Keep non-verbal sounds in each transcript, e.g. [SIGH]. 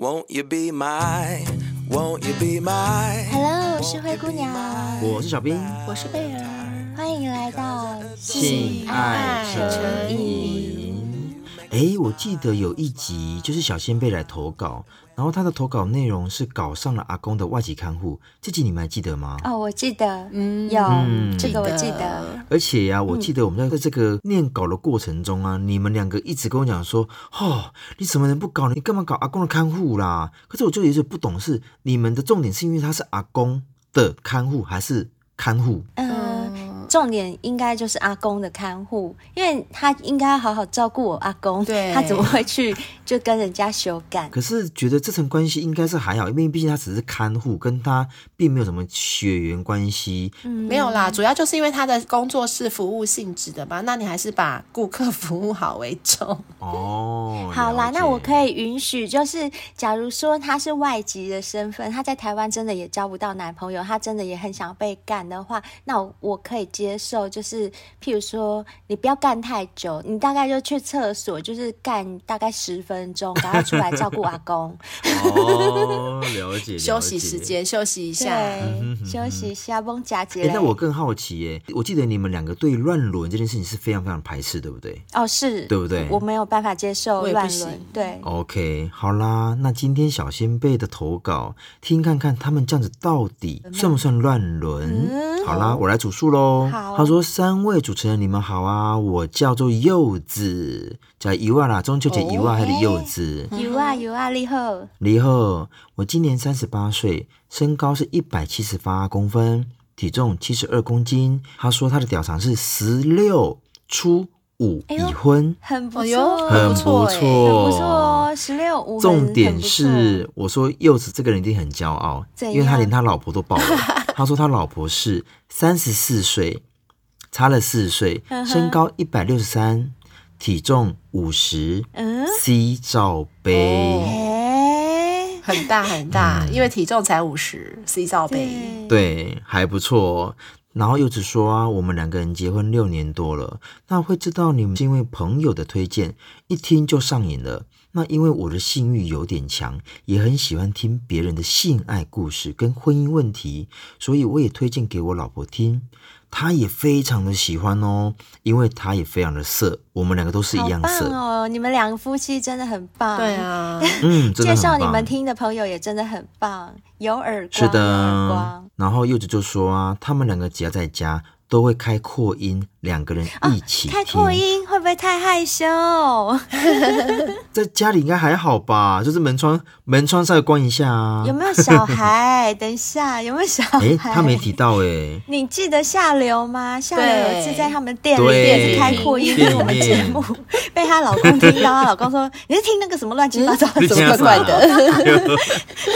Won't you be my, won't you be my? Hello，我是灰姑娘，我是小兵，我是贝尔，欢迎来到性爱诚引。哎，我记得有一集就是小仙贝来投稿。然后他的投稿内容是搞上了阿公的外籍看护，这集你们还记得吗？哦，我记得，嗯，有、嗯、这个我记得。而且呀、啊，我记得我们在这个念稿的过程中啊，嗯、你们两个一直跟我讲说，哦，你什么人不搞？你干嘛搞阿公的看护啦？可是我就有点不懂，是你们的重点是因为他是阿公的看护，还是看护？嗯。重点应该就是阿公的看护，因为他应该要好好照顾我阿公，对，他怎么会去就跟人家修改？可是觉得这层关系应该是还好，因为毕竟他只是看护，跟他并没有什么血缘关系。嗯，没有啦，主要就是因为他的工作是服务性质的嘛，那你还是把顾客服务好为重。哦，[LAUGHS] 好啦，那我可以允许，就是假如说他是外籍的身份，他在台湾真的也交不到男朋友，他真的也很想被干的话，那我，我可以。接受就是，譬如说，你不要干太久，你大概就去厕所，就是干大概十分钟，然后出来照顾阿公。[LAUGHS] 了解。休息时间，休息一下，对，休息一下，绷佳节。哎，那我更好奇耶，我记得你们两个对乱伦这件事情是非常非常排斥，对不对？哦，是，对不对？我没有办法接受乱伦，对。OK，好啦，那今天小仙贝的投稿，听看看他们这样子到底算不算乱伦？嗯、好啦，我来主述喽。好，他说：“三位主持人，你们好啊！我叫做柚子，叫柚啊啦，中秋节柚啊还是柚子？柚啊柚啊，你好，你好。我今年三十八岁，身高是一百七十八公分，体重七十二公斤。他说他的屌长是十六出五，已婚，很不错，很不错，很不错哦，十六五。重点是，我说柚子这个人一定很骄傲，因为他连他老婆都抱了。”他说他老婆是三十四岁，差了四岁，身高一百六十三，体重五十，嗯，C 罩杯，很大很大，嗯、因为体重才五十，C 罩杯，对，还不错。然后柚子说啊，我们两个人结婚六年多了，那会知道你们是因为朋友的推荐，一听就上瘾了。那因为我的性欲有点强，也很喜欢听别人的性爱故事跟婚姻问题，所以我也推荐给我老婆听，她也非常的喜欢哦，因为他也非常的色，我们两个都是一样色哦。你们两个夫妻真的很棒，对啊，[LAUGHS] 嗯，介绍你们听的朋友也真的很棒，有耳光，是的，耳光。然后柚子就说啊，他们两个只要在家。都会开扩音，两个人一起开扩音会不会太害羞？[LAUGHS] 在家里应该还好吧，就是门窗门窗稍微关一下啊。有没有小孩？等一下，有没有小孩？[LAUGHS] 哎，他没提到哎。你记得下流吗？下流有一次在他们店里面开扩音听我们节目，被她老公听到，她老公说：“你是听那个什么乱七八糟，[LAUGHS] 什么怪怪的？”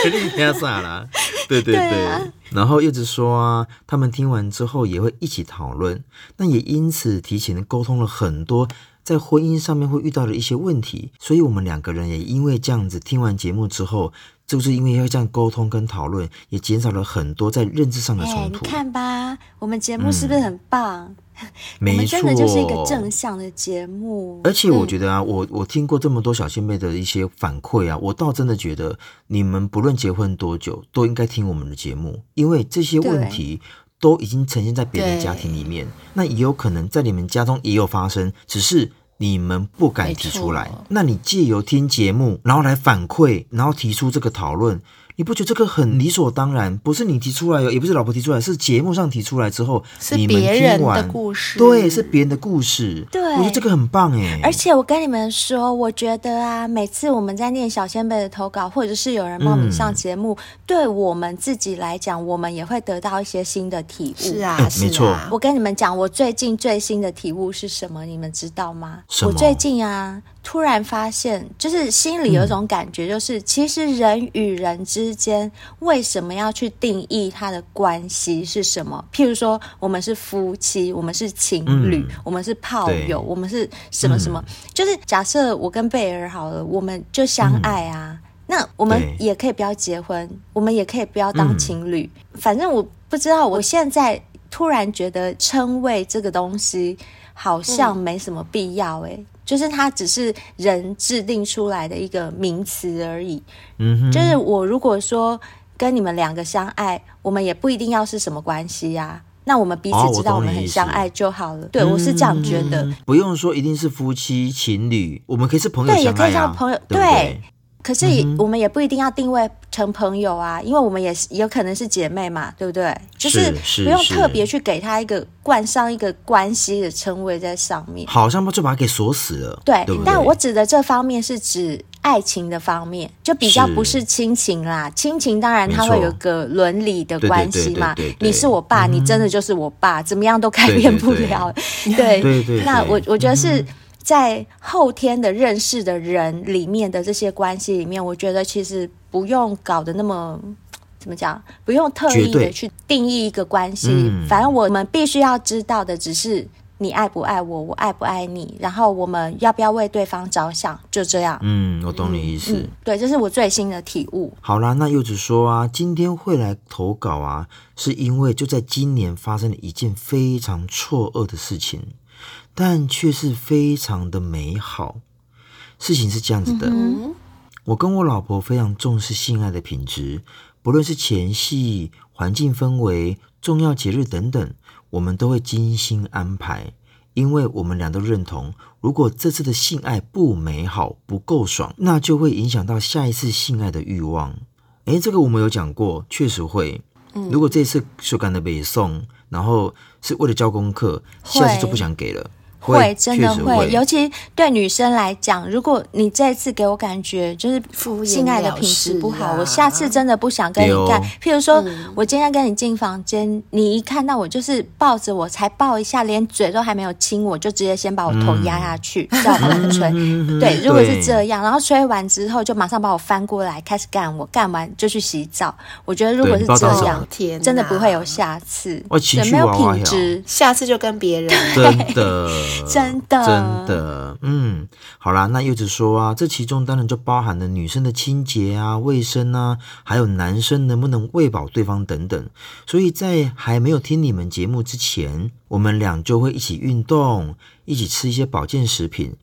肯定听傻了。对对对。然后一直说啊，他们听完之后也会一起讨论，那也因此提前沟通了很多在婚姻上面会遇到的一些问题，所以我们两个人也因为这样子听完节目之后，就是因为要这样沟通跟讨论，也减少了很多在认知上的冲突。你看吧，我们节目是不是很棒？嗯没错，[LAUGHS] 我们真的就是一个正向的节目。而且我觉得啊，嗯、我我听过这么多小仙妹的一些反馈啊，我倒真的觉得你们不论结婚多久，都应该听我们的节目，因为这些问题都已经呈现在别人家庭里面，那也有可能在你们家中也有发生，只是你们不敢提出来。那你借由听节目，然后来反馈，然后提出这个讨论。你不觉得这个很理所当然？不是你提出来，也不是老婆提出来，是节目上提出来之后，是别人的故事。对，是别人的故事。对，我觉得这个很棒哎。而且我跟你们说，我觉得啊，每次我们在念小仙贝的投稿，或者是有人报名上节目，嗯、对我们自己来讲，我们也会得到一些新的体悟。是啊，是啊，没错。我跟你们讲，我最近最新的体悟是什么？你们知道吗？我最近啊。突然发现，就是心里有一种感觉，就是、嗯、其实人与人之间为什么要去定义他的关系是什么？譬如说，我们是夫妻，我们是情侣，嗯、我们是炮友，对我们是什么什么？嗯、就是假设我跟贝儿好了，我们就相爱啊，嗯、那我们也可以不要结婚，我们也可以不要当情侣。嗯、反正我不知道，我现在突然觉得称谓这个东西好像没什么必要诶、欸。就是它只是人制定出来的一个名词而已。嗯哼，就是我如果说跟你们两个相爱，我们也不一定要是什么关系呀、啊。那我们彼此知道我们很相爱就好了。对，我是这样觉得、嗯。不用说一定是夫妻情侣，我们可以是朋友对，也可以叫朋友。对，对，对。可是我们也不一定要定位成朋友啊，嗯、因为我们也是有可能是姐妹嘛，对不对？就是不用特别去给他一个冠上一个关系的称谓在上面，好像就把他给锁死了。对，对对，但我指的这方面是指爱情的方面，就比较不是亲情啦。亲情当然它会有个伦理的关系嘛，你是我爸、嗯，你真的就是我爸，怎么样都改变不了。对 [LAUGHS] 对，对，那我我觉得是。嗯在后天的认识的人里面的这些关系里面，我觉得其实不用搞得那么怎么讲，不用特意的去定义一个关系。嗯。反正我们必须要知道的只是你爱不爱我，我爱不爱你，然后我们要不要为对方着想，就这样。嗯，我懂你意思。嗯，对，这是我最新的体悟。好啦，那柚子说啊，今天会来投稿啊，是因为就在今年发生了一件非常错愕的事情。但却是非常的美好。事情是这样子的，嗯，我跟我老婆非常重视性爱的品质，不论是前戏、环境氛围、重要节日等等，我们都会精心安排。因为我们俩都认同，如果这次的性爱不美好、不够爽，那就会影响到下一次性爱的欲望。诶，这个我们有讲过，确实会。如果这次手感的北送，然后是为了交功课，下次就不想给了。会，真的会，会，尤其对女生来讲，如果你这一次给我感觉就是性爱的品质不好，我下次真的不想跟你干。譬如说、嗯，我今天跟你进房间，你一看到我就是抱着我，才抱一下，连嘴都还没有亲我，就直接先把我头压下去，叫我猛吹。对，如果是这样，然后吹完之后就马上把我翻过来开始干我，干完就去洗澡。我觉得如果是这样，真的不会有下次，对，没有品质，下次就跟别人真的。[LAUGHS] 真的，真的，嗯，好啦，那柚子说啊，这其中当然就包含了女生的清洁啊、卫生啊，还有男生能不能喂饱对方等等。所以在还没有听你们节目之前，我们俩就会一起运动，一起吃一些保健食品。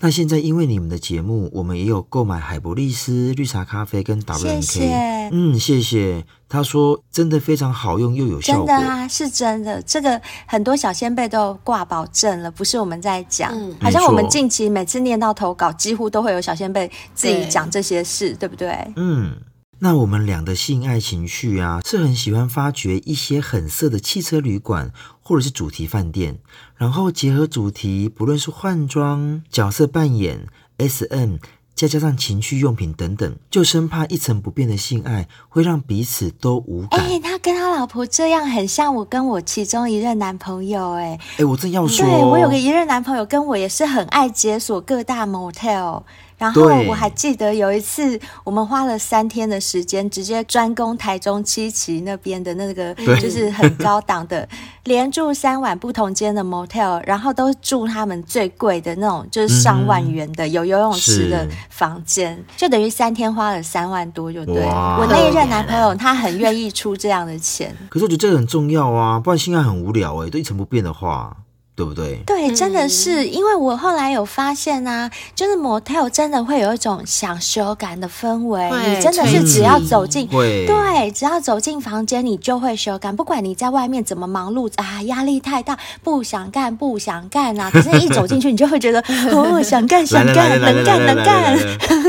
那现在因为你们的节目，我们也有购买海博利斯绿茶咖啡跟 WNK。谢谢。嗯，谢谢。他说真的非常好用又有效果。真的啊，是真的。这个很多小仙贝都挂保证了，不是我们在讲。嗯，好像我们近期每次念到投稿，几乎都会有小仙贝自己讲这些事，对，对不对？嗯。那我们俩的性爱情绪啊，是很喜欢发掘一些很色的汽车旅馆或者是主题饭店，然后结合主题，不论是换装、角色扮演、SM，再加上情趣用品等等，就生怕一成不变的性爱会让彼此都无感。哎，他跟他老婆这样很像我跟我其中一任男朋友，哎，哎，我正要说，对，我有个一任男朋友跟我也是很爱解锁各大 motel。然后我还记得有一次，我们花了三天的时间，直接专攻台中七期那边的那个，就是很高档的，连住三晚不同间的 motel，然后都住他们最贵的那种，就是上万元的、嗯、有游泳池的房间，就等于三天花了三万多，就对。我那一任男朋友他很愿意出这样的钱。可是我觉得这个很重要啊，不然性爱很无聊哎、欸，都一成不变的话。对不对？对，真的是，因为我后来有发现啊，就是 motel 真的会有一种想修感的氛围，你真的是只要走进，对，只要走进房间，你就会修感，不管你在外面怎么忙碌啊，压力太大，不想干，不想干啊，可是一走进去，你就会觉得 [LAUGHS] 哦，想干，想干，能干，能干，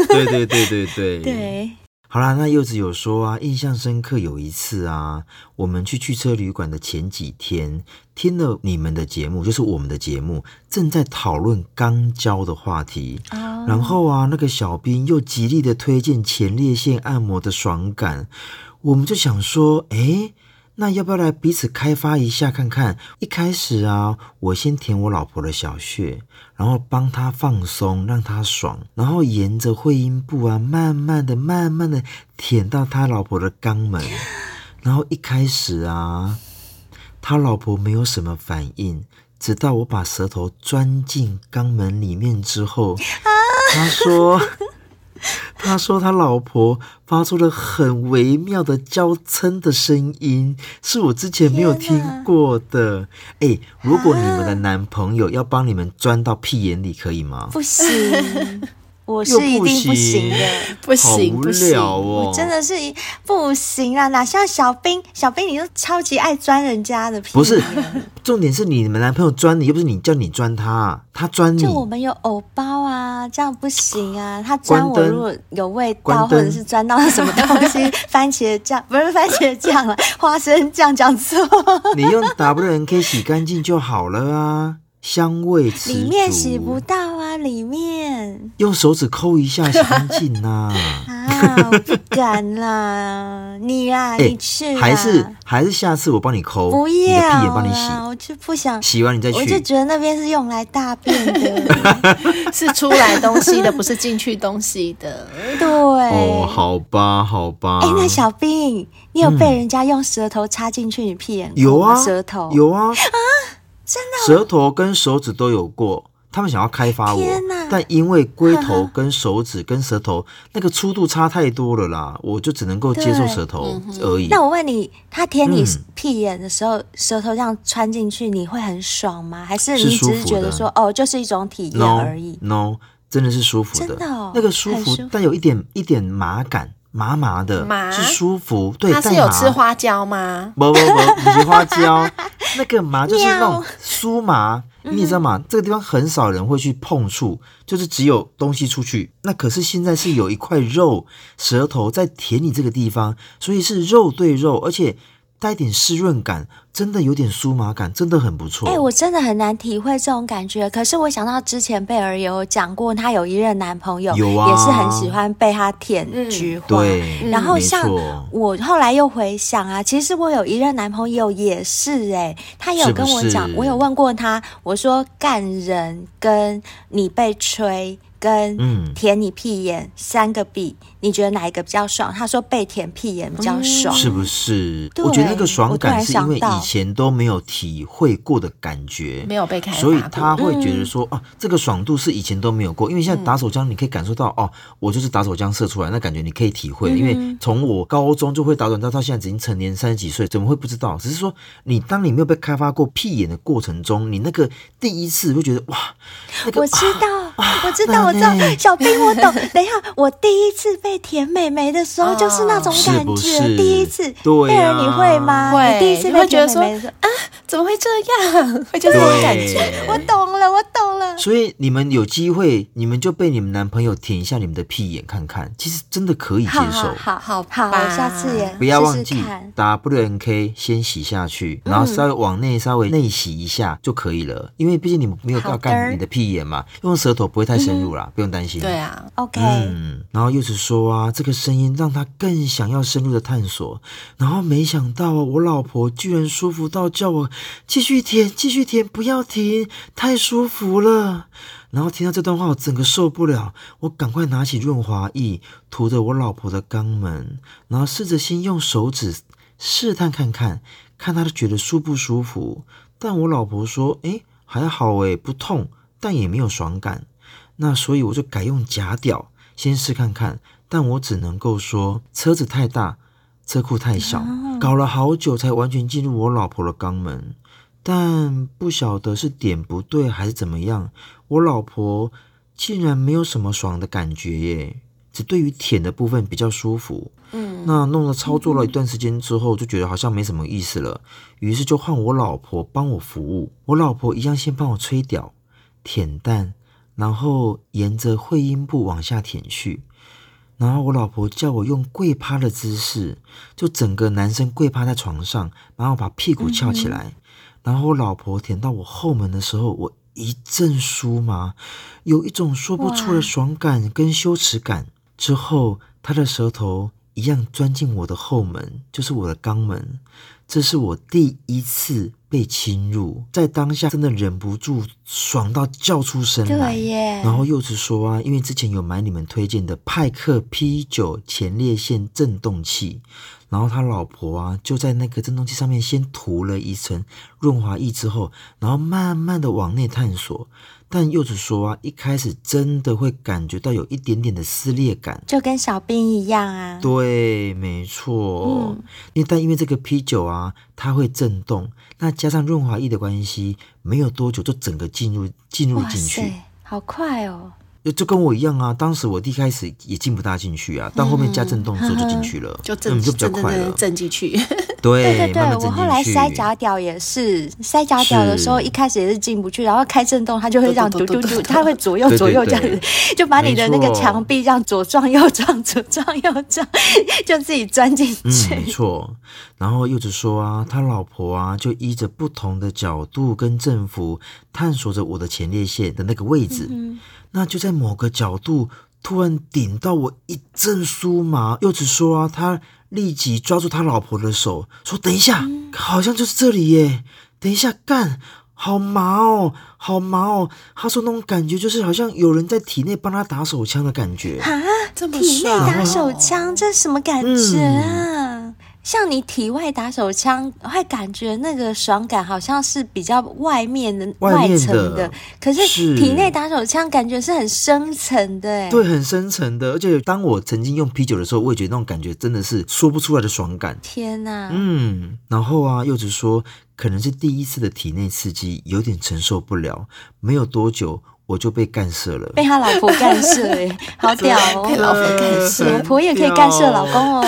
对对对对对，对。[LAUGHS] 好啦，那柚子有说啊，印象深刻有一次啊，我们去汽车旅馆的前几天，听了你们的节目，就是我们的节目，正在讨论肛交的话题，oh. 然后啊，那个小兵又极力的推荐前列腺按摩的爽感，我们就想说，诶。那要不要来彼此开发一下看看？一开始啊，我先舔我老婆的小穴，然后帮她放松，让她爽，然后沿着会阴部啊，慢慢的、慢慢的舔到他老婆的肛门。然后一开始啊，他老婆没有什么反应，直到我把舌头钻进肛门里面之后，他说。他说他老婆发出了很微妙的娇嗔的声音，是我之前没有听过的。[LAUGHS] 哎、欸，如果你们的男朋友要帮你们钻到屁眼里，可以吗？不行。我是一定不行的，不行，好无聊哦！我真的是一不行啊，哪像小兵，小兵你都超级爱钻人家的屁。不是，[LAUGHS] 重点是你们男朋友钻你，又不是你叫你钻他，他钻你。就我们有偶包啊，这样不行啊。他钻我如果有味道，或者是钻到什么东西，[LAUGHS] 番茄酱不是番茄酱了，花生酱讲错。你用 WNK 洗干净就好了啊。香味十足，里面洗不到啊！里面用手指抠一下洗干净呐！[LAUGHS] 啊，不敢啦！你啊，欸、[LAUGHS] 你去还是还是下次我帮你抠，不要你的屁眼帮你洗，我就不想洗完你再去。我就觉得那边是用来大便的，[LAUGHS] 是出来东西的，不是进去东西的。对哦，好吧，好吧。哎、欸，那小兵，你有被人家用舌头插进去你屁眼？有啊，舌头有啊。啊真的，舌头跟手指都有过，他们想要开发我，但因为龟头跟手指跟舌头那个粗度差太多了啦，我就只能够接受舌头而已。那我问你，他舔你屁眼的时候，嗯、舌头这样穿进去，你会很爽吗？还是你只是觉得说，哦，就是一种体验而已 no,？No，真的是舒服的，真的、哦，那个舒服，舒服但有一点一点麻感。麻麻的，麻是舒服。对，他是有吃花椒吗？不不不，不是花椒，[LAUGHS] 那个麻 [LAUGHS] 就是那种酥麻，你知道吗？这个地方很少人会去碰触，就是只有东西出去。那可是现在是有一块肉，舌头在舔你这个地方，所以是肉对肉，而且。带点湿润感，真的有点酥麻感，真的很不错。哎、欸，我真的很难体会这种感觉。可是我想到之前贝儿有讲过，她有一任男朋友，有啊，也是很喜欢被她舔菊花。嗯、对，然后像我后来又回想啊，其实我有一任男朋友也是哎、欸，他有跟我讲，我有问过他，我说干人跟你被吹。跟舔你屁眼、嗯、三个比，你觉得哪一个比较爽？他说被舔屁眼比较爽，是不是？我觉得那个爽感是因为以前都没有体会过的感觉，没有被开，所以他会觉得说、嗯、啊，这个爽度是以前都没有过。因为现在打手枪，你可以感受到、嗯、哦，我就是打手枪射出来，那感觉你可以体会。嗯、因为从我高中就会打手枪，到现在已经成年三十几岁，怎么会不知道？只是说你当你没有被开发过屁眼的过程中，你那个第一次会觉得哇，那个、我知道，啊、我知道。我知道，小兵，我懂。等一下，我第一次被舔美眉的时候，就是那种感觉。是是第一次，对啊，你会吗？会。第一次被舔美眉的时候，啊，怎么会这样？[LAUGHS] 会就是这种感觉。我懂了，我懂了。所以你们有机会，你们就被你们男朋友舔一下你们的屁眼看看，其实真的可以接受。好好好，我下次也不要忘记打 WNK 先洗下去，然后稍微往内稍微内洗一下就可以了。因为毕竟你们没有要干你的屁眼嘛，用舌头不会太深入啦，不用担心。对啊，OK。嗯，然后又是说啊，这个声音让他更想要深入的探索。然后没想到，我老婆居然舒服到叫我继续舔，继续舔，不要停，太舒服了。然后听到这段话，我整个受不了，我赶快拿起润滑液涂着我老婆的肛门，然后试着先用手指试探看看，看她觉得舒不舒服。但我老婆说，诶，还好诶，不痛，但也没有爽感。那所以我就改用假屌先试看看，但我只能够说车子太大，车库太小，搞了好久才完全进入我老婆的肛门，但不晓得是点不对还是怎么样，我老婆竟然没有什么爽的感觉耶，只对于舔的部分比较舒服。嗯，那弄了操作了一段时间之后，就觉得好像没什么意思了，于是就换我老婆帮我服务，我老婆一样先帮我吹屌、舔蛋。然后沿着会阴部往下舔去，然后我老婆叫我用跪趴的姿势，就整个男生跪趴在床上，然后把屁股翘起来，嗯、然后我老婆舔到我后门的时候，我一阵酥麻，有一种说不出的爽感跟羞耻感。之后，她的舌头一样钻进我的后门，就是我的肛门。这是我第一次被侵入，在当下真的忍不住爽到叫出声来。对耶。然后柚子说啊，因为之前有买你们推荐的派克 P 九前列腺震动器，然后他老婆啊就在那个震动器上面先涂了一层润滑液之后，然后慢慢的往内探索。但柚子说啊，一开始真的会感觉到有一点点的撕裂感，就跟小兵一样啊。对，没错。嗯，因为但因为这个啤酒啊，它会震动，那加上润滑液的关系，没有多久就整个进入进入进去，好快哦。就跟我一样啊，当时我一开始也进不大进去啊，到后面加震动之后就进去了，就震、嗯、就比较快了，震进去。[LAUGHS] 对对对我后来塞假屌也是塞假屌的时候，一开始也是进不去，然后开震动，它就会这样嘟嘟嘟，它会左右左右这样子，就把你的那个墙壁这样左撞右撞左撞右撞，[LAUGHS] 就自己钻进去。嗯，没错。然后柚子说啊，他老婆啊就依着不同的角度跟振幅探索着我的前列腺的那个位置。嗯那就在某个角度突然顶到我一阵酥麻，柚子说啊，他立即抓住他老婆的手，说：“等一下，好像就是这里耶！等一下，干，好麻哦，好麻哦。”他说那种感觉就是好像有人在体内帮他打手枪的感觉啊，这么体内打手枪，这是什么感觉啊？嗯像你体外打手枪，会感觉那个爽感好像是比较外面的外层的，的，可是体内打手枪感觉是很深层的，哎，对，很深层的。而且当我曾经用啤酒的时候，我也觉得那种感觉真的是说不出来的爽感。天哪，嗯，然后啊，柚子说可能是第一次的体内刺激有点承受不了，没有多久。我就被干射了，被他老婆干射哎，好屌哦！[LAUGHS] 被老婆干射，老婆也可以干射老公哦。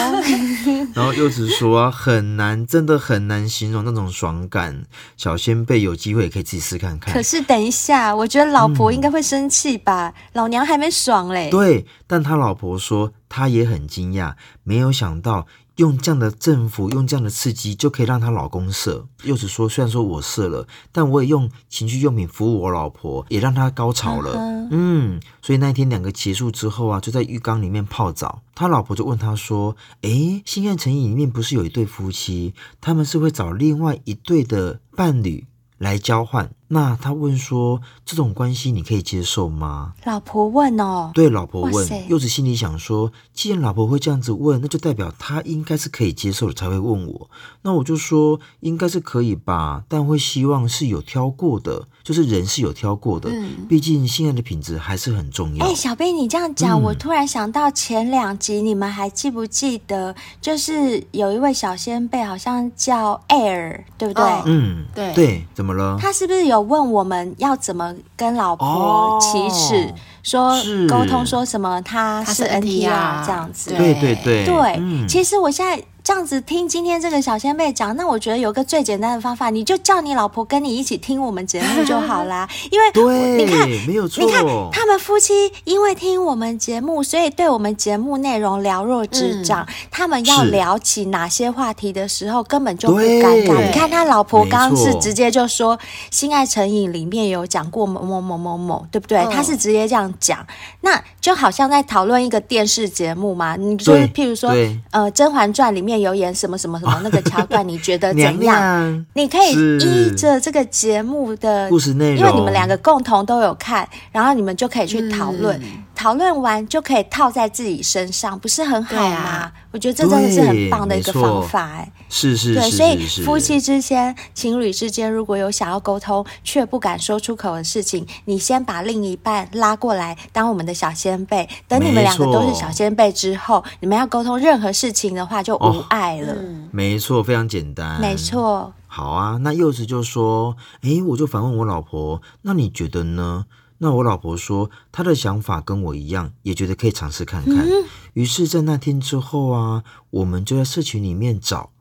[LAUGHS] 然后柚子说啊，很难，真的很难形容那种爽感。小仙贝有机会也可以自己试看看。可是等一下，我觉得老婆应该会生气吧？嗯、老娘还没爽嘞。对，但他老婆说他也很惊讶，没有想到。用这样的政府，用这样的刺激，就可以让她老公射。柚子说：“虽然说我射了，但我也用情趣用品服务我老婆，也让她高潮了。嗯”嗯，所以那一天两个结束之后啊，就在浴缸里面泡澡。他老婆就问他说：“诶，性爱成瘾里面不是有一对夫妻，他们是会找另外一对的伴侣来交换？”那他问说：“这种关系你可以接受吗？”老婆问哦，对，老婆问。柚子心里想说：“既然老婆会这样子问，那就代表她应该是可以接受的才会问我。”那我就说：“应该是可以吧，但会希望是有挑过的，就是人是有挑过的。嗯，毕竟性爱的品质还是很重要。”哎，小贝，你这样讲，嗯，我突然想到前两集，你们还记不记得？就是有一位小仙贝，好像叫 Air，对不对？哦，嗯，对对，怎么了？他是不是有？问我们要怎么跟老婆启齿，哦、说沟通说什么他是 NTR 这样子，对对对。对，嗯、其实我现在。这样子听今天这个小仙贝讲，那我觉得有个最简单的方法，你就叫你老婆跟你一起听我们节目就好啦。[LAUGHS] 因为对，你看，没有错，你看他们夫妻因为听我们节目，所以对我们节目内容了若指掌。嗯、他们要聊起哪些话题的时候，根本就不尴尬。你看他老婆刚是直接就说《性爱成瘾》里面有讲过某某某某某，对不对？他是直接这样讲，那就好像在讨论一个电视节目嘛。你说，譬如说，呃，《甄嬛传》里面。有演什么什么什么那个桥段，你觉得怎样？[LAUGHS] 你可以依着这个节目的故事内容，因为你们两个共同都有看，然后你们就可以去讨论。嗯讨论完就可以套在自己身上，不是很好吗？啊、我觉得这真的是很棒的一个方法，哎，是是，对，是所以夫妻之间、情侣之间，如果有想要沟通却不敢说出口的事情，你先把另一半拉过来当我们的小先辈，等你们两个都是小先辈之后，你们要沟通任何事情的话就无碍了。哦、没错，非常简单。没错。好啊，那柚子就说：“诶，我就反问我老婆，那你觉得呢？”那我老婆说，她的想法跟我一样，也觉得可以尝试看看。嗯、于是，在那天之后啊，我们就在社群里面找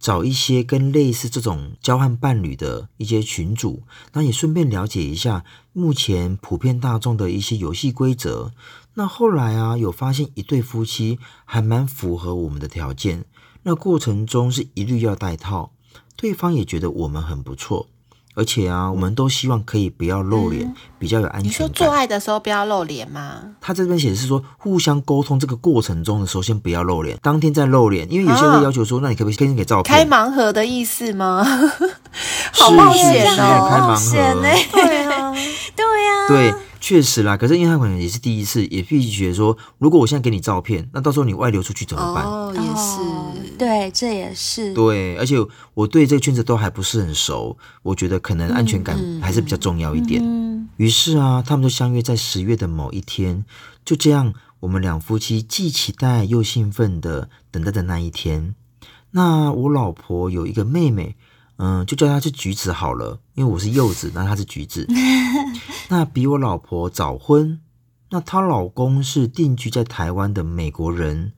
找一些跟类似这种交换伴侣的一些群组，那也顺便了解一下目前普遍大众的一些游戏规则。那后来啊，有发现一对夫妻还蛮符合我们的条件。那过程中是一律要戴套，对方也觉得我们很不错。而且啊，我们都希望可以不要露脸，嗯、比较有安全感。你说做爱的时候不要露脸吗？他这边写的是说，互相沟通这个过程中的时候，先不要露脸，当天再露脸。因为有些人会要求说，啊、那你可不可以先给照片？开盲盒的意思吗？[LAUGHS] 好冒险哦！开盲盒，对啊，[LAUGHS] 对呀，对，确实啦。可是因为他可能也是第一次，也必须觉得说，如果我现在给你照片，那到时候你外流出去怎么办？哦，也是。对，这也是对，而且我对这个圈子都还不是很熟，我觉得可能安全感还是比较重要一点。嗯，于是啊，他们就相约在十月的某一天，就这样，我们两夫妻既期待又兴奋的等待的那一天。那我老婆有一个妹妹，嗯，就叫她是橘子好了，因为我是柚子，那她是橘子。[LAUGHS] 那比我老婆早婚，那她老公是定居在台湾的美国人。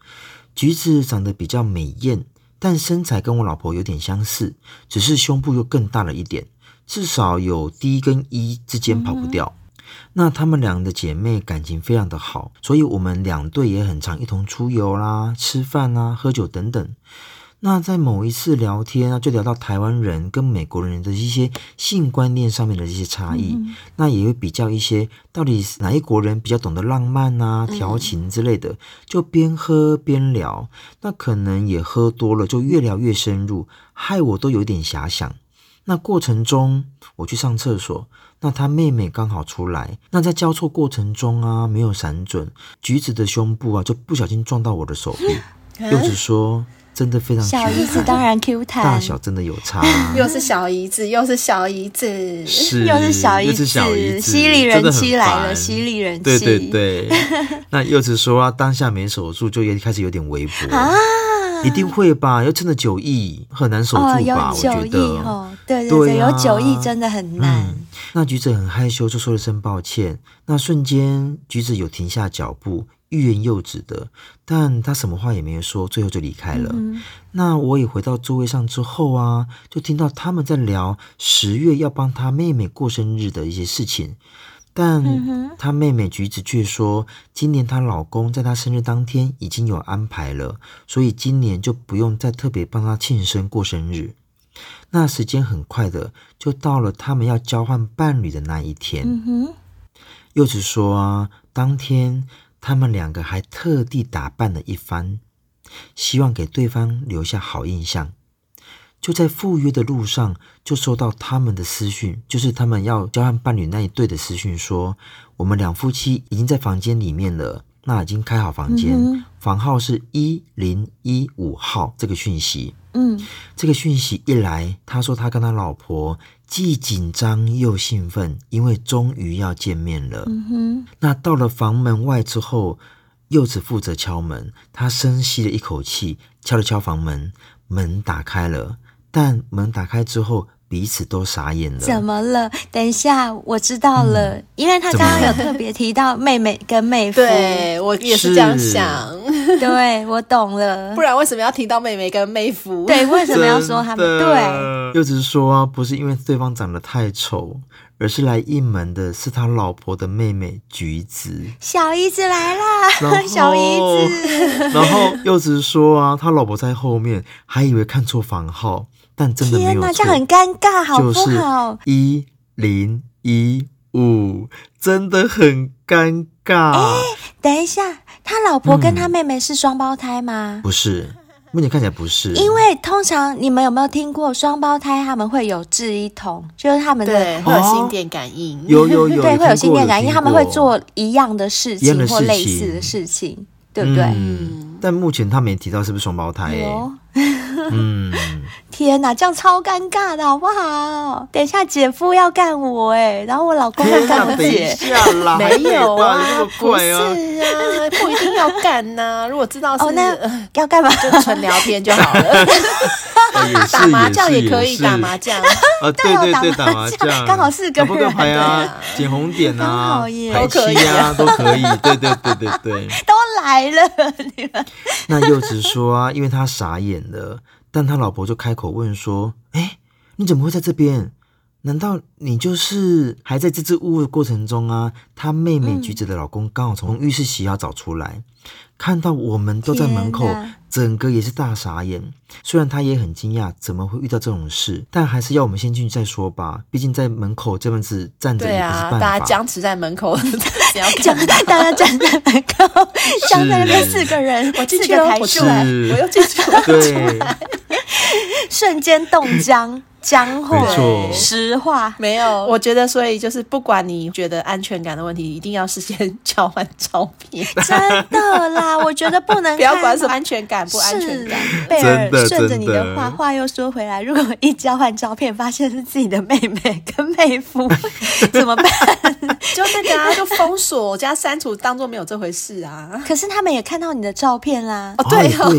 橘子长得比较美艳，但身材跟我老婆有点相似，只是胸部又更大了一点，至少有 D 跟 E 之间跑不掉。嗯、那她们两个的姐妹感情非常的好，所以我们两队也很常一同出游啦、吃饭啊、喝酒等等。那在某一次聊天啊，就聊到台湾人跟美国人的一些性观念上面的一些差异，嗯、那也会比较一些到底哪一国人比较懂得浪漫啊、调情之类的，嗯、就边喝边聊。那可能也喝多了，就越聊越深入，害我都有点遐想。那过程中我去上厕所，那他妹妹刚好出来，那在交错过程中啊，没有闪准，橘子的胸部啊就不小心撞到我的手臂，柚子说。真的非常小姨子，当然 Q 弹，大小真的有差，啊，[LAUGHS] 又是小姨子，又是小姨子，是 [LAUGHS] 又是小姨子，犀利人妻来了，犀利人妻，对对对。[LAUGHS] 那柚子说啊，当下没守住，就也开始有点微薄啊，一定会吧？又真的酒意，很难守住吧？哦、有酒意哦，对对对，对啊、有酒意真的很难。嗯、那橘子很害羞，就说了声抱歉。那瞬间，橘子有停下脚步。欲言又止的，但他什么话也没有说，最后就离开了。嗯、那我也回到座位上之后啊，就听到他们在聊十月要帮他妹妹过生日的一些事情，但他妹妹橘子却说，今年她老公在她生日当天已经有安排了，所以今年就不用再特别帮她庆生过生日。那时间很快的就到了他们要交换伴侣的那一天。嗯、柚子说啊，当天。他们两个还特地打扮了一番，希望给对方留下好印象。就在赴约的路上，就收到他们的私讯，就是他们要交换伴侣那一对的私讯，说我们两夫妻已经在房间里面了，那已经开好房间，嗯、房号是一零一五号。这个讯息，嗯，这个讯息一来，他说他跟他老婆。既紧张又兴奋，因为终于要见面了。嗯哼。那到了房门外之后，柚子负责敲门。他深吸了一口气，敲了敲房门，门打开了。但门打开之后，彼此都傻眼了。怎么了？等一下，我知道了，嗯、因为他刚刚有特别提到妹妹跟妹夫。对，我也是这样想。是 [LAUGHS] 对，我懂了。不然为什么要提到妹妹跟妹夫？对，为什么要说他们？的对，柚子说啊，不是因为对方长得太丑，而是来应门的是他老婆的妹妹橘子。小姨子来了，后 [LAUGHS] 小姨子。[LAUGHS] 然后柚子说啊，他老婆在后面，还以为看错房号。但真的没有错，天哪，这样很尴尬，好不好？一零一五，真的很尴尬。哎，等一下，他老婆跟他妹妹是双胞胎吗？嗯、不是，目前看起来不是。因为通常你们有没有听过双胞胎他们会有致一同，就是他们的对会有心电感应，哦、有有有，[LAUGHS] 对，会有心电感应，他们会做一样的事情或类似的事情，对不对？嗯，但目前他没提到是不是双胞胎、欸。[LAUGHS] 嗯，天哪，这样超尴尬的，好不好？等一下姐夫要干我哎，然后我老公要干我姐，[LAUGHS] 没有啊，不是啊，不一定要干呐。如果知道是那要干嘛，就纯聊天就好了。[LAUGHS] [LAUGHS] 打麻将也可以打麻将啊，对对对，打麻将 [LAUGHS] 刚好四个人牌啊，捡红点啊，排七啊，都可以，对对对对对，[LAUGHS] 都来了你们。那柚子说啊，因为他傻眼了。但他老婆就开口问说：“哎，你怎么会在这边？难道你就是还在支支吾吾的过程中啊？”他妹妹橘子的老公刚好从浴室洗好澡出来，看到我们都在门口，整个也是大傻眼。虽然他也很惊讶，怎么会遇到这种事，但还是要我们先进去再说吧。毕竟在门口这样子站着也不是办法。大家僵持在门口，[LAUGHS] 僵，大家站在门口，僵在那边四个人，我进去了，我出来，我又进去了，对。[LAUGHS] 瞬间冻僵，脏话，没实话。没有，我觉得，所以就是不管你觉得安全感的问题，一定要事先交换照片。[LAUGHS] 真的啦，我觉得不能 [LAUGHS] 不要管什么安全感不安全感。贝尔顺着你的话，话又说回来，如果一交换照片，发现是自己的妹妹跟妹夫，[LAUGHS] 怎么办？就那个啊，就封锁加删除，当做没有这回事啊。可是他们也看到你的照片啦。哦，对哦。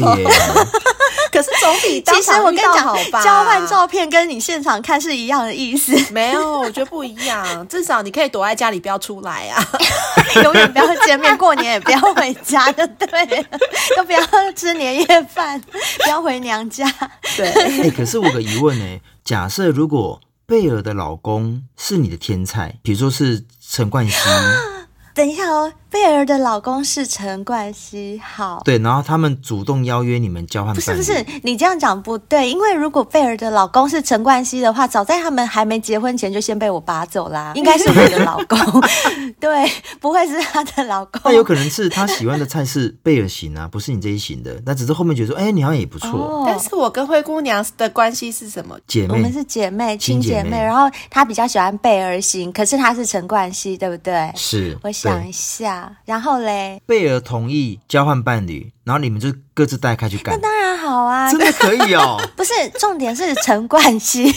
[LAUGHS] 可是总比 [LAUGHS] 其实我跟你？讲，交换照片跟你现场看是一样的意思。没有，我觉得不一样。[LAUGHS] 至少你可以躲在家里，不要出来啊。永远不要见面，过年也不要回家，就对了，都不要吃年夜饭，不要回娘家。对，哎、欸，可是我有个疑问呢，假设如果贝尔的老公是你的天才，比如说是陈冠希，等一下哦。贝尔的老公是陈冠希，好，对，然后他们主动邀约你们交换，不是不是，你这样讲不对，因为如果贝尔的老公是陈冠希的话，早在他们还没结婚前就先被我拔走啦，[LAUGHS] 应该是我的老公，[LAUGHS] 对，不会是他的老公，那有可能是他喜欢的菜是贝尔型啊，不是你这一型的，那只是后面觉得说，哎、欸，你好像也不错，哦、但是我跟灰姑娘的关系是什么？姐妹，我们是姐妹，亲姐妹，姐妹然后她比较喜欢贝尔型，可是她是陈冠希，对不对？是，我想一下，然后嘞。贝尔同意交换伴侣，然后你们就各自带开去干。那当然好啊，真的可以哦。[LAUGHS] 不是，重点是陈冠希。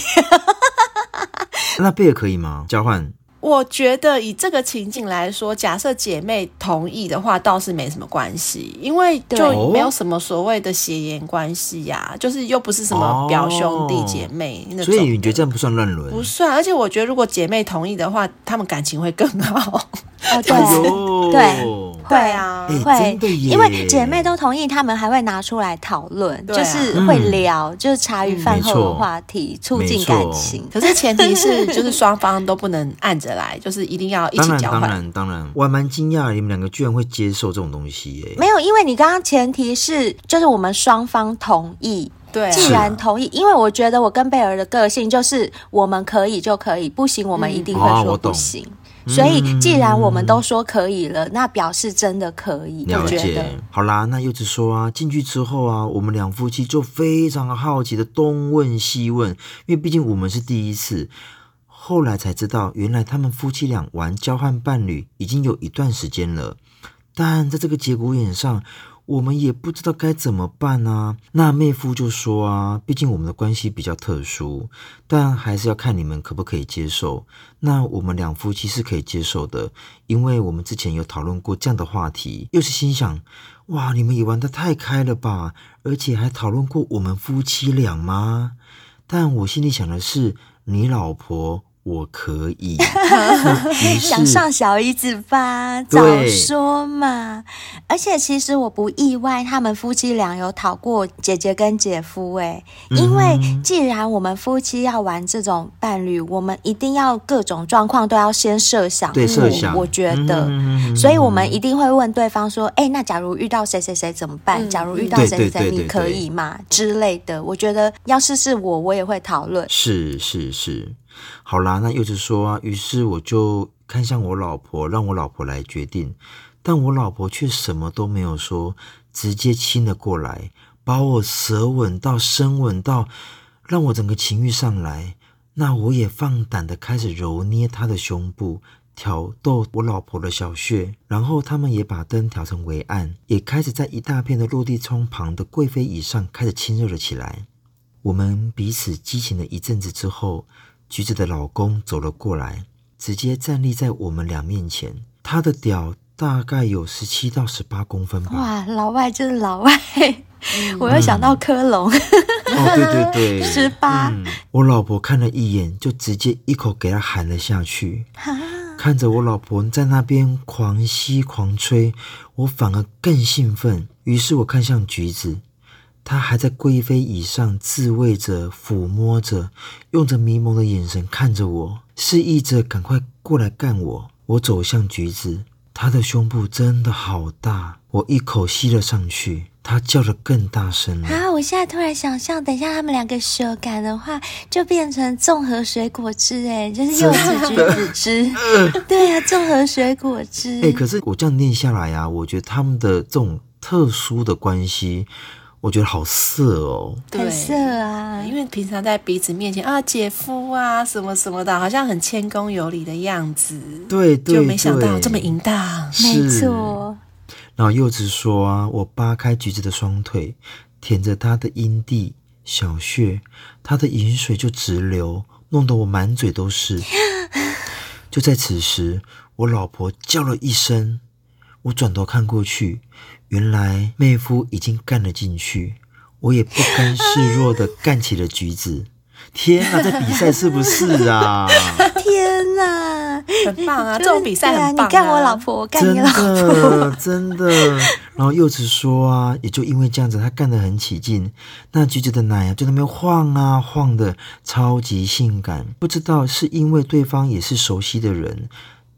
那贝尔可以吗？交换？我觉得以这个情景来说，假设姐妹同意的话，倒是没什么关系，因为就没有什么所谓的血缘关系呀、啊，就是又不是什么表兄弟姐妹那种。所以你觉得这样不算乱伦？不算，而且我觉得如果姐妹同意的话，他们感情会更好。哦，对，哎、对，对啊，欸、会，因为姐妹都同意，她们还会拿出来讨论，啊、就是会聊，嗯、就是茶余饭后的话题，促进感情。可是前提是，就是双方都不能按着来，就是一定要一起交换。当然，当然，当然，我还蛮惊讶，你们两个居然会接受这种东西耶。没有，因为你刚刚前提是，就是我们双方同意。对、啊，既然同意，因为我觉得我跟贝尔的个性就是，我们可以就可以，不行我们一定会说不行。所以，既然我们都说可以了，嗯、那表示真的可以。了解。好啦，那柚子说啊，进去之后啊，我们两夫妻就非常好奇的东问西问，因为毕竟我们是第一次。后来才知道，原来他们夫妻俩玩交换伴侣已经有一段时间了，但在这个节骨眼上。我们也不知道该怎么办啊。那妹夫就说啊，毕竟我们的关系比较特殊，但还是要看你们可不可以接受。那我们两夫妻是可以接受的，因为我们之前有讨论过这样的话题。又是心想，哇，你们也玩得太开了吧？而且还讨论过我们夫妻俩吗？但我心里想的是，你老婆。我可以 [LAUGHS] 想上小姨子吧，早说嘛！而且其实我不意外，他们夫妻俩有讨过姐姐跟姐夫诶，因为既然我们夫妻要玩这种伴侣，我们一定要各种状况都要先设想，对，设想。我觉得，所以我们一定会问对方说：“哎，那假如遇到谁谁谁怎么办？假如遇到谁谁谁，你可以吗？”之类的。我觉得要是是我，我也会讨论。是是是。好啦，那柚子说啊，于是我就看向我老婆，让我老婆来决定，但我老婆却什么都没有说，直接亲了过来，把我舌吻到、深吻到，让我整个情欲上来。那我也放胆的开始揉捏她的胸部，挑逗我老婆的小穴，然后他们也把灯调成微暗，也开始在一大片的落地窗旁的贵妃椅上开始亲热了起来。我们彼此激情了一阵子之后。橘子的老公走了过来，直接站立在我们俩面前。他的屌大概有十七到十八公分吧。哇，老外就是老外，嗯、我又想到科隆。嗯、哦，对对对，[LAUGHS] 十八、嗯。我老婆看了一眼，就直接一口给他含了下去。看着我老婆在那边狂吸狂吹，我反而更兴奋。于是我看向橘子。他还在贵妃椅上自慰着、抚摸着，用着迷蒙的眼神看着我，示意着赶快过来干我。我走向橘子，他的胸部真的好大，我一口吸了上去，他叫得更大声了。啊！我现在突然想象，等一下他们两个舌感的话，就变成综合水果汁，哎，就是柚子橘子汁。[LAUGHS] 对呀、啊，综合水果汁。哎，可是我这样念下来啊，我觉得他们的这种特殊的关系。我觉得好色哦，很色啊！因为平常在彼此面前啊，姐夫啊，什么什么的，好像很谦恭有礼的样子。对对，就没想到这么淫荡。没错。然后柚子说啊，我扒开橘子的双腿，舔着他的阴蒂、小穴，他的淫水就直流，弄得我满嘴都是。[LAUGHS] 就在此时，我老婆叫了一声，我转头看过去。原来妹夫已经干了进去，我也不甘示弱的干起了橘子。[LAUGHS] 天哪，在比赛是不是啊？天哪，很棒啊！这种比赛很棒啊！你干我老婆，我干你老婆，真的真的。然后柚子说啊，也就因为这样子，他干得很起劲。那橘子的奶啊，就在那边晃啊晃的，超级性感。不知道是因为对方也是熟悉的人，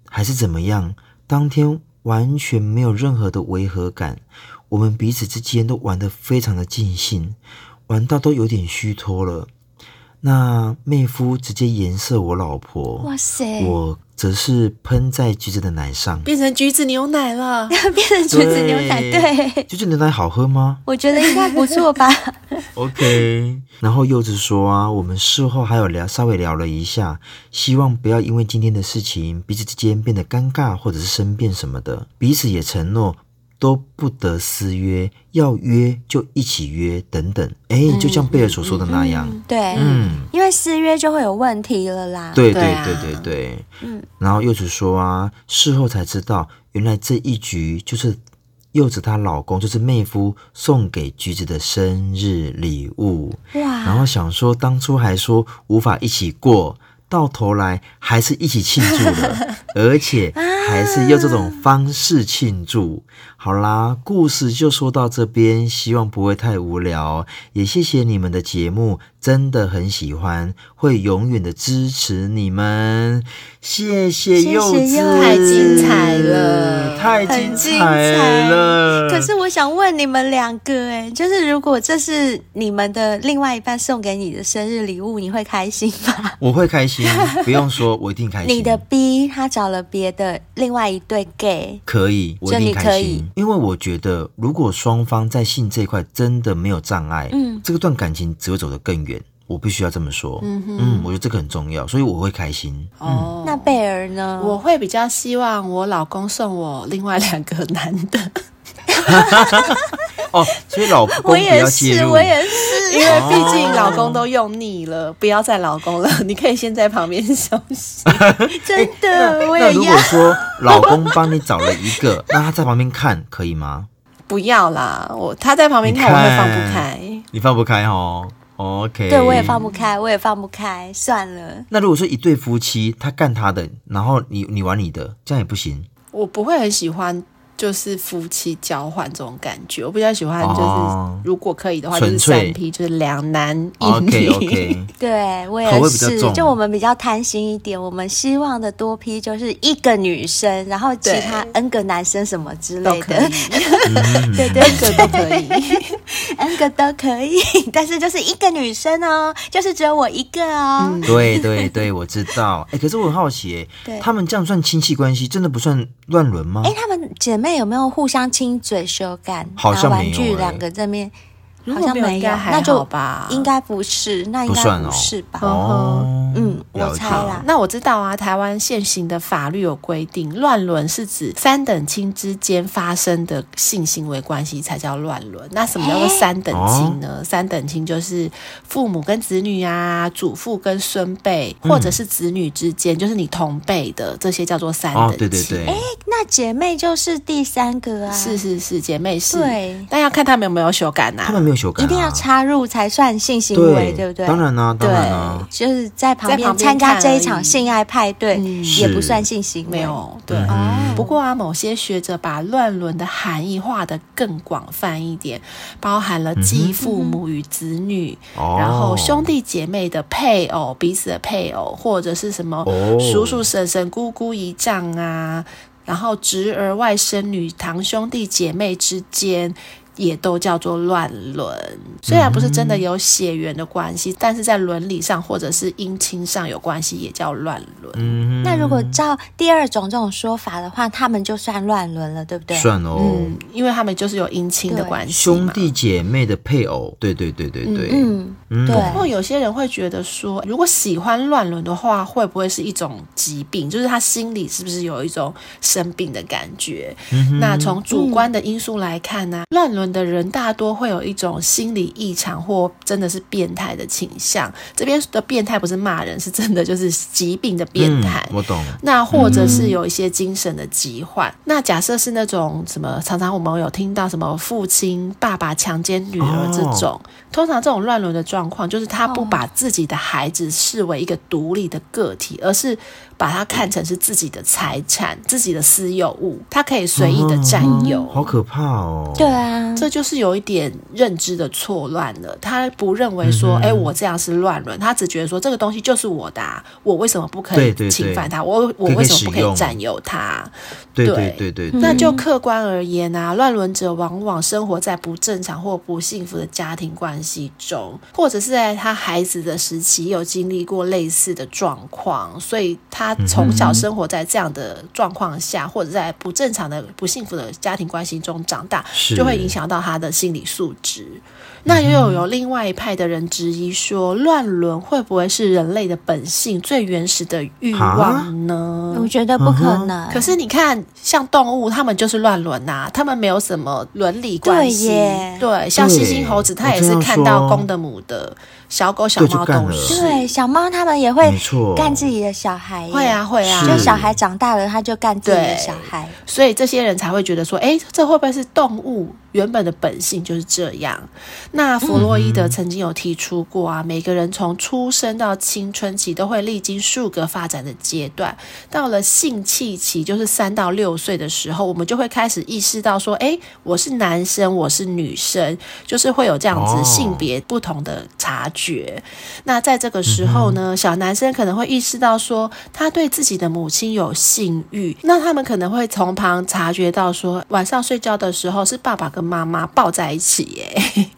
还是怎么样？当天。完全没有任何的违和感，我们彼此之间都玩的非常的尽兴，玩到都有点虚脱了。那妹夫直接颜色我老婆，哇塞！我则是喷在橘子的奶上，变成橘子牛奶了，[LAUGHS] 变成橘子牛奶。对，橘子牛奶好喝吗？我觉得应该不错吧。[LAUGHS] OK。然后柚子说啊，我们事后还有聊，稍微聊了一下，希望不要因为今天的事情彼此之间变得尴尬或者是生变什么的，彼此也承诺。都不得私约，要约就一起约等等。哎，就像贝尔所说的那样，嗯、对，嗯，因为私约就会有问题了啦。对对对对对，嗯。然后柚子说啊，事后才知道，原来这一局就是柚子她老公，就是妹夫送给橘子的生日礼物。哇！然后想说，当初还说无法一起过。到头来还是一起庆祝了，[LAUGHS] 而且还是用这种方式庆祝。好啦，故事就说到这边，希望不会太无聊。也谢谢你们的节目，真的很喜欢，会永远的支持你们。谢谢柚子，谢谢，太精彩了，太精彩了。可是我想问你们两个，哎，就是如果这是你们的另外一半送给你的生日礼物，你会开心吗？我会开心。不用说，我一定开心。[LAUGHS] 你的 B 他找了别的另外一对 gay，可以，我一定开心。因为我觉得，如果双方在性这一块真的没有障碍，嗯，这个段感情只会走得更远。我必须要这么说，嗯我觉得这个很重要，所以我会开心。哦，那贝儿呢？我会比较希望我老公送我另外两个男的。[LAUGHS] [LAUGHS] [LAUGHS] 哦，所以老公 [LAUGHS] 我也是，我也是，因为毕竟老公都用腻了，不要再老公了，[LAUGHS] 你可以先在旁边休息。[LAUGHS] 真的，欸、我也要。那如果说老公帮你找了一个，那他在旁边看可以吗？不要啦，我他在旁边看，看，我会放不开。你放不开哦，OK。对，我也放不开，我也放不开，算了。那如果说一对夫妻，他干他的，然后你你玩你的，这样也不行。我不会很喜欢。就是夫妻交换这种感觉，我比较喜欢。就是如果可以的话，就是三 P，就是两男一女。Okay, okay. [LAUGHS] 对，我也是。就我们比较贪心一点，我们希望的多 P 就是一个女生，然后其他 N 个男生什么之类的。对对，N 个都可以，[LAUGHS] [LAUGHS] N 个都可以。但是就是一个女生哦，就是只有我一个哦。嗯、对对对，我知道。哎，可是我很好奇，哎，他们这样算亲戚关系，真的不算乱伦吗？哎，他们姐妹。有没有互相亲嘴、手感、好像拿玩具？两个正面。好像没有，那就应该不是，那应该不是吧？哦，嗯，我猜啦。那我知道啊，台湾现行的法律有规定，乱伦是指三等亲之间发生的性行为关系才叫乱伦。那什么叫做三等亲呢？欸、三等亲就是父母跟子女啊，祖父跟孙辈，或者是子女之间，嗯、就是你同辈的这些叫做三等亲。哦、对对对。哎、欸，那姐妹就是第三个啊？是是是，姐妹是。对。但要看他们有没有羞感啊？他们没有修改。一定要插入才算性行为，对不对？当然啦，当然啦，就是在旁边参加这一场性爱派对，也不算性行为。没有，对。不过啊，某些学者把乱伦的含义画得更广泛一点，包含了继父母与子女，然后兄弟姐妹的配偶，彼此的配偶，或者是什么叔叔婶婶、姑姑姨丈啊，然后侄儿外甥女、堂兄弟姐妹之间。也都叫做乱伦。虽然不是真的有血缘的关系，但是在伦理上或者是姻亲上有关系，也叫乱伦。嗯，那如果照第二种这种说法的话，他们就算乱伦了，对不对？算哦，嗯，因为他们就是有姻亲的关系，兄弟姐妹的配偶。对对对对对，嗯嗯，对。不过有些人会觉得说，如果喜欢乱伦的话，会不会是一种疾病？就是他心里是不是有一种生病的感觉？嗯、那从主观的因素来看呢、啊，乱伦的人大多会有一种心理异常或真的是变态的倾向。这边的变态不是骂人，是真的就是疾病的变态。嗯、我懂。那或者是有一些精神的疾患。嗯、那假设是那种什么，常常我们有听到什么父亲爸爸强奸女儿这种，哦、通常这种乱伦的状况，就是他不把自己的孩子视为一个独立的个体，而是。把它看成是自己的财产、自己的私有物，他可以随意的占有，好可怕哦！对啊，这就是有一点认知的错乱了。他不认为说，哎、嗯，我这样是乱伦，他只觉得说这个东西就是我的、啊，我为什么不可以侵犯它？我我为什么不可以占有它？对对对对，对，那就客观而言啊，乱伦者往往生活在不正常或不幸福的家庭关系中，或者是在他孩子的时期有经历过类似的状况，所以他。从小生活在这样的状况下，或者在不正常的、不幸福的家庭关系中长大，就会影响到他的心理素质。那又有有另外一派的人质疑说，乱伦会不会是人类的本性最原始的欲望呢？我觉得不可能。可是你看，像动物，他们就是乱伦呐，他们没有什么伦理关系。对，对，像猩猩、猴子，它也是看到公的母的。小狗、小猫都是，对，小猫他们也会干自己的小孩，会啊，会啊，就小孩长大了，他就干自己的小孩，所以这些人才会觉得说，哎，这会不会是动物？原本的本性就是这样。那弗洛伊德曾经有提出过啊，每个人从出生到青春期都会历经数个发展的阶段。到了性器期，就是三到六岁的时候，我们就会开始意识到说，哎，我是男生，我是女生，就是会有这样子性别不同的察觉。那在这个时候呢，小男生可能会意识到说，他对自己的母亲有性欲。那他们可能会从旁察觉到说，晚上睡觉的时候是爸爸跟妈妈抱在一起耶。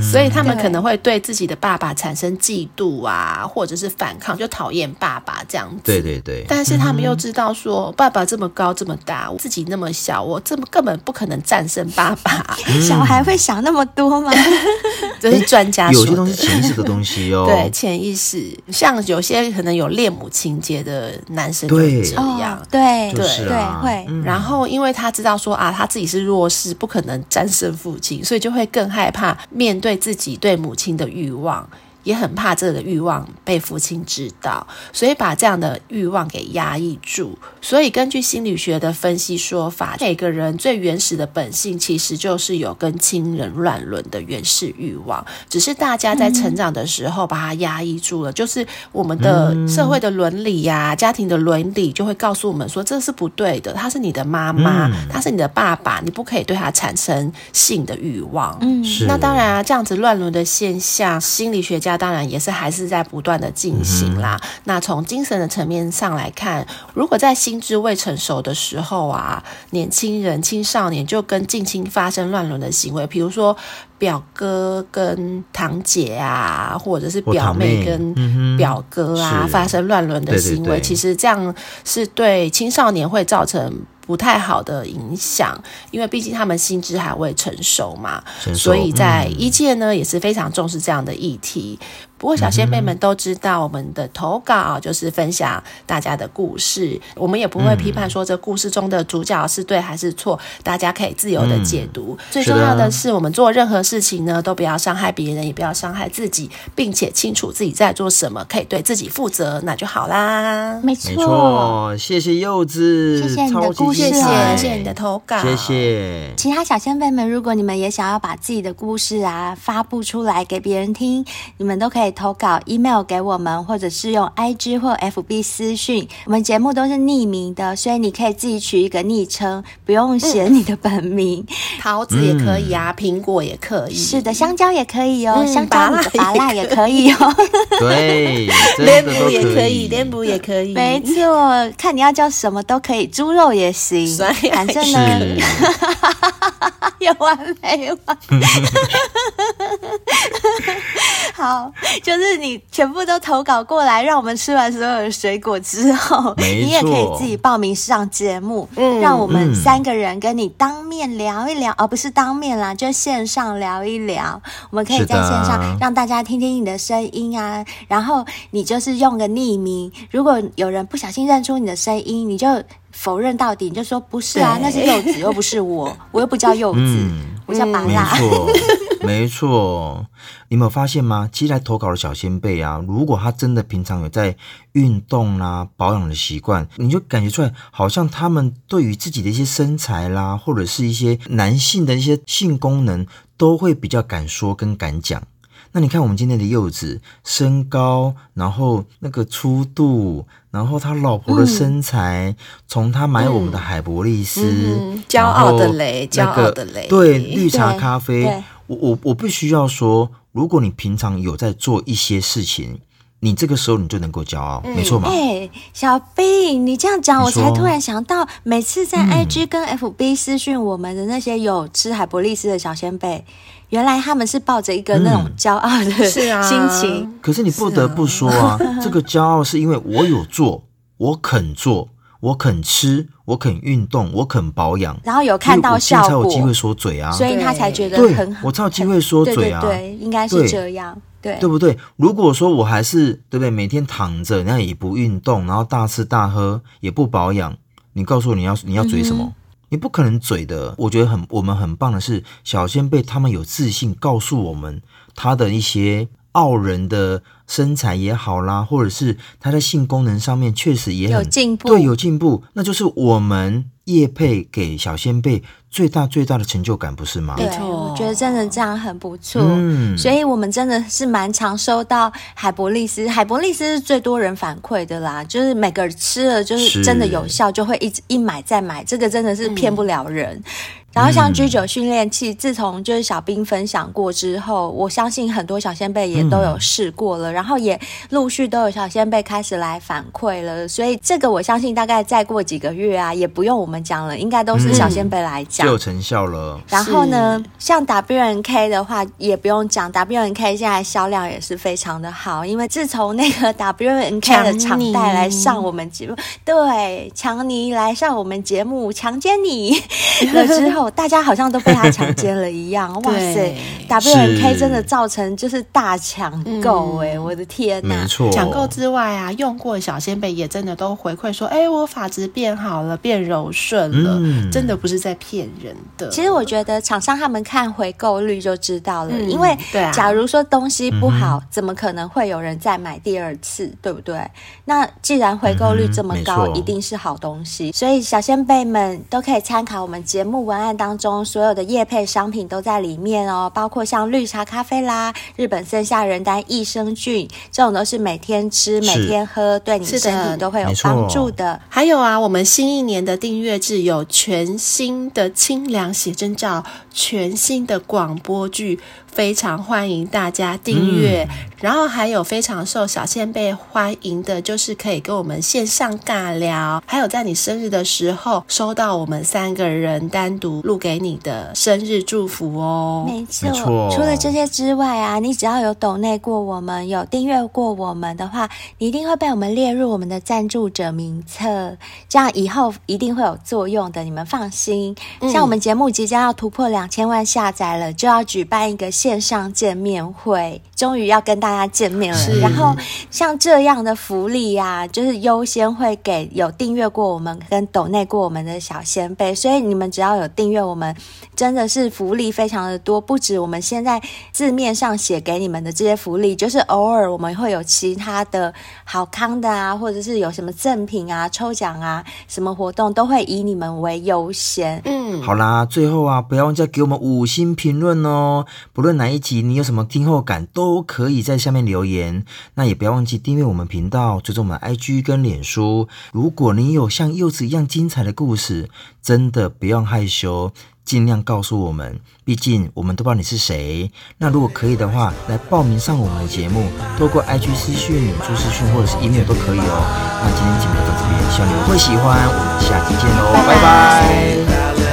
所以他们可能会对自己的爸爸产生嫉妒啊，或者是反抗，就讨厌爸爸这样子。对对对。但是他们又知道说，爸爸这么高这么大，我自己那么小，我这么根本不可能战胜爸爸。[LAUGHS] 小孩会想那么多吗？[LAUGHS] 这是专家说的。有些东西潜意识的东西哦。[LAUGHS] 对，潜意识，像有些可能有恋母情节的男生就这样。对对对，会。然后因为他知道说啊，他自己是弱势，不可能战胜父亲，所以就会更害怕。面对自己对母亲的欲望。也很怕这个欲望被父亲知道，所以把这样的欲望给压抑住。所以根据心理学的分析说法，每个人最原始的本性其实就是有跟亲人乱伦的原始欲望，只是大家在成长的时候把它压抑住了。就是我们的社会的伦理呀、啊、家庭的伦理就会告诉我们说，这是不对的。他是你的妈妈，他是你的爸爸，你不可以对他产生性的欲望。嗯，那当然啊，这样子乱伦的现象，心理学家。当然也是还是在不断的进行啦。嗯、那从精神的层面上来看，如果在心智未成熟的时候啊，年轻人、青少年就跟近亲发生乱伦的行为，比如说表哥跟堂姐啊，或者是表妹跟表哥啊，嗯、发生乱伦的行为，对对对，其实这样是对青少年会造成。不太好的影响，因为毕竟他们心智还未成熟嘛，熟，所以在一届呢、嗯、也是非常重视这样的议题。不过小仙妹们都知道，我们的投稿就是分享大家的故事，我们也不会批判说这故事中的主角是对还是错，大家可以自由的解读。最重要的是，我们做任何事情呢，都不要伤害别人，也不要伤害自己，并且清楚自己在做什么，可以对自己负责，那就好啦。没错，谢谢柚子，谢谢你的故事，谢谢，谢谢你的投稿，谢谢。其他小仙妹们，如果你们也想要把自己的故事啊发布出来给别人听，你们都可以。投稿 email 给我们，或者是用 IG 或 FB 私讯。我们节目都是匿名的，所以你可以自己取一个昵称，不用写你的本名。嗯、[LAUGHS] 桃子也可以啊，苹果也可以，是的，香蕉也可以哦，嗯、香蕉你的芭乐也可以哦。[LAUGHS] 对，莲雾也可以，莲雾也可以，没错，看你要叫什么都可以，猪肉也行，[LAUGHS] 反正呢，有完没完？好，就是你全部都投稿过来，让我们吃完所有的水果之后，你也可以自己报名上节目，嗯，让我们三个人跟你当面聊一聊，而、嗯哦、不是当面啦，就线上聊一聊。我们可以在线上让大家听听你的声音啊，然后你就是用个匿名，如果有人不小心认出你的声音，你就否认到底，你就说不是啊，那是柚子，又不是我，[LAUGHS] 我又不叫柚子，嗯、我叫芭乐。[LAUGHS] 没错，你有没有发现吗？其实来投稿的小仙贝啊，如果他真的平常有在运动啦、啊、保养的习惯，你就感觉出来，好像他们对于自己的一些身材啦，或者是一些男性的一些性功能，都会比较敢说跟敢讲。那你看我们今天的柚子，身高，然后那个粗度，然后他老婆的身材，嗯、从他买我们的海博利斯，嗯、骄傲的雷，骄傲的雷，对，绿茶咖啡。我我我必须要说，如果你平常有在做一些事情，你这个时候你就能够骄傲，嗯、没错吗？哎、欸，小兵，你这样讲，我才突然想到，每次在 IG 跟 FB 私讯我们的那些有吃海博利斯的小仙贝，原来他们是抱着一个那种骄傲的心情。可是你不得不说啊，啊 [LAUGHS] 这个骄傲是因为我有做，我肯做。我肯吃，我肯运动，我肯保养，然后有看到效果，才有机会说嘴啊，所以他才觉得很好。我才有机会说嘴啊，对，对，对，应该是这样，对，对，对不对？如果说我还是对不对，每天躺着，那也不运动，然后大吃大喝，也不保养，你告诉我你要你要嘴什么？嗯、你不可能嘴的。我觉得很我们很棒的是，小仙贝他们有自信告诉我们他的一些。傲人的身材也好啦，或者是他在性功能上面确实也很有进步，对，有进步，那就是我们叶配给小仙贝最大最大的成就感，不是吗？没错，我觉得真的这样很不错。嗯，所以我们真的是蛮常收到海博利斯，海博利斯是最多人反馈的啦，就是每个人吃了就是真的有效，就会一直一买再买，这个真的是骗不了人。嗯然后像居酒训练器，自从就是小兵分享过之后，我相信很多小仙贝也都有试过了，然后也陆续都有小仙贝开始来反馈了。所以这个我相信大概再过几个月啊，也不用我们讲了，应该都是小仙贝来讲，就有成效了。然后呢，像 WNK 的话也不用讲，WNK 现在销量也是非常的好，因为自从那个 WNK 的场带来上我们节目，对，强尼来上我们节目强奸你 [LAUGHS] 了之后。大家好像都被他强奸了一样，[LAUGHS] 哇塞！WNK 真的造成就是大抢购哎，我的天呐！没错，抢购之外啊，用过小仙贝也真的都回馈说，哎、欸，我发质变好了，变柔顺了，嗯、真的不是在骗人的。其实我觉得厂商他们看回购率就知道了，嗯、因为假如说东西不好，嗯、怎么可能会有人再买第二次，对不对？那既然回购率这么高，嗯、一定是好东西，所以小仙贝们都可以参考我们节目文案当中所有的叶配商品都在里面哦，包括像绿茶咖啡啦、日本森下仁丹益生菌，这种都是每天吃、每天喝，对你身体都会有帮助的。还有啊，我们新一年的订阅制有全新的清凉写真照，全新的广播剧。非常欢迎大家订阅，嗯、然后还有非常受小仙贝欢迎的，就是可以跟我们线上尬聊，还有在你生日的时候收到我们三个人单独录给你的生日祝福哦。没错，没错。除了这些之外啊，你只要有抖内过我们，有订阅过我们的话，你一定会被我们列入我们的赞助者名册，这样以后一定会有作用的，你们放心。嗯、像我们节目即将要突破两千万下载了，就要举办一个。线上见面会终于要跟大家见面了，是然后像这样的福利呀、啊，就是优先会给有订阅过我们跟抖内过我们的小先辈，所以你们只要有订阅我们，真的是福利非常的多，不止我们现在字面上写给你们的这些福利，就是偶尔我们会有其他的好康的啊，或者是有什么赠品啊、抽奖啊，什么活动都会以你们为优先。嗯，好啦，最后啊，不要忘记给我们五星评论哦，不论。哪一集你有什么听后感，都可以在下面留言。那也不要忘记订阅我们频道，追踪我们 IG 跟脸书。如果你有像柚子一样精彩的故事，真的不用害羞，尽量告诉我们。毕竟我们都不知道你是谁。那如果可以的话，来报名上我们的节目，透过 IG 私讯、脸书私讯或者是 email 都可以哦。那今天节目就到这边，希望你们会喜欢。我们下期见喽，拜拜。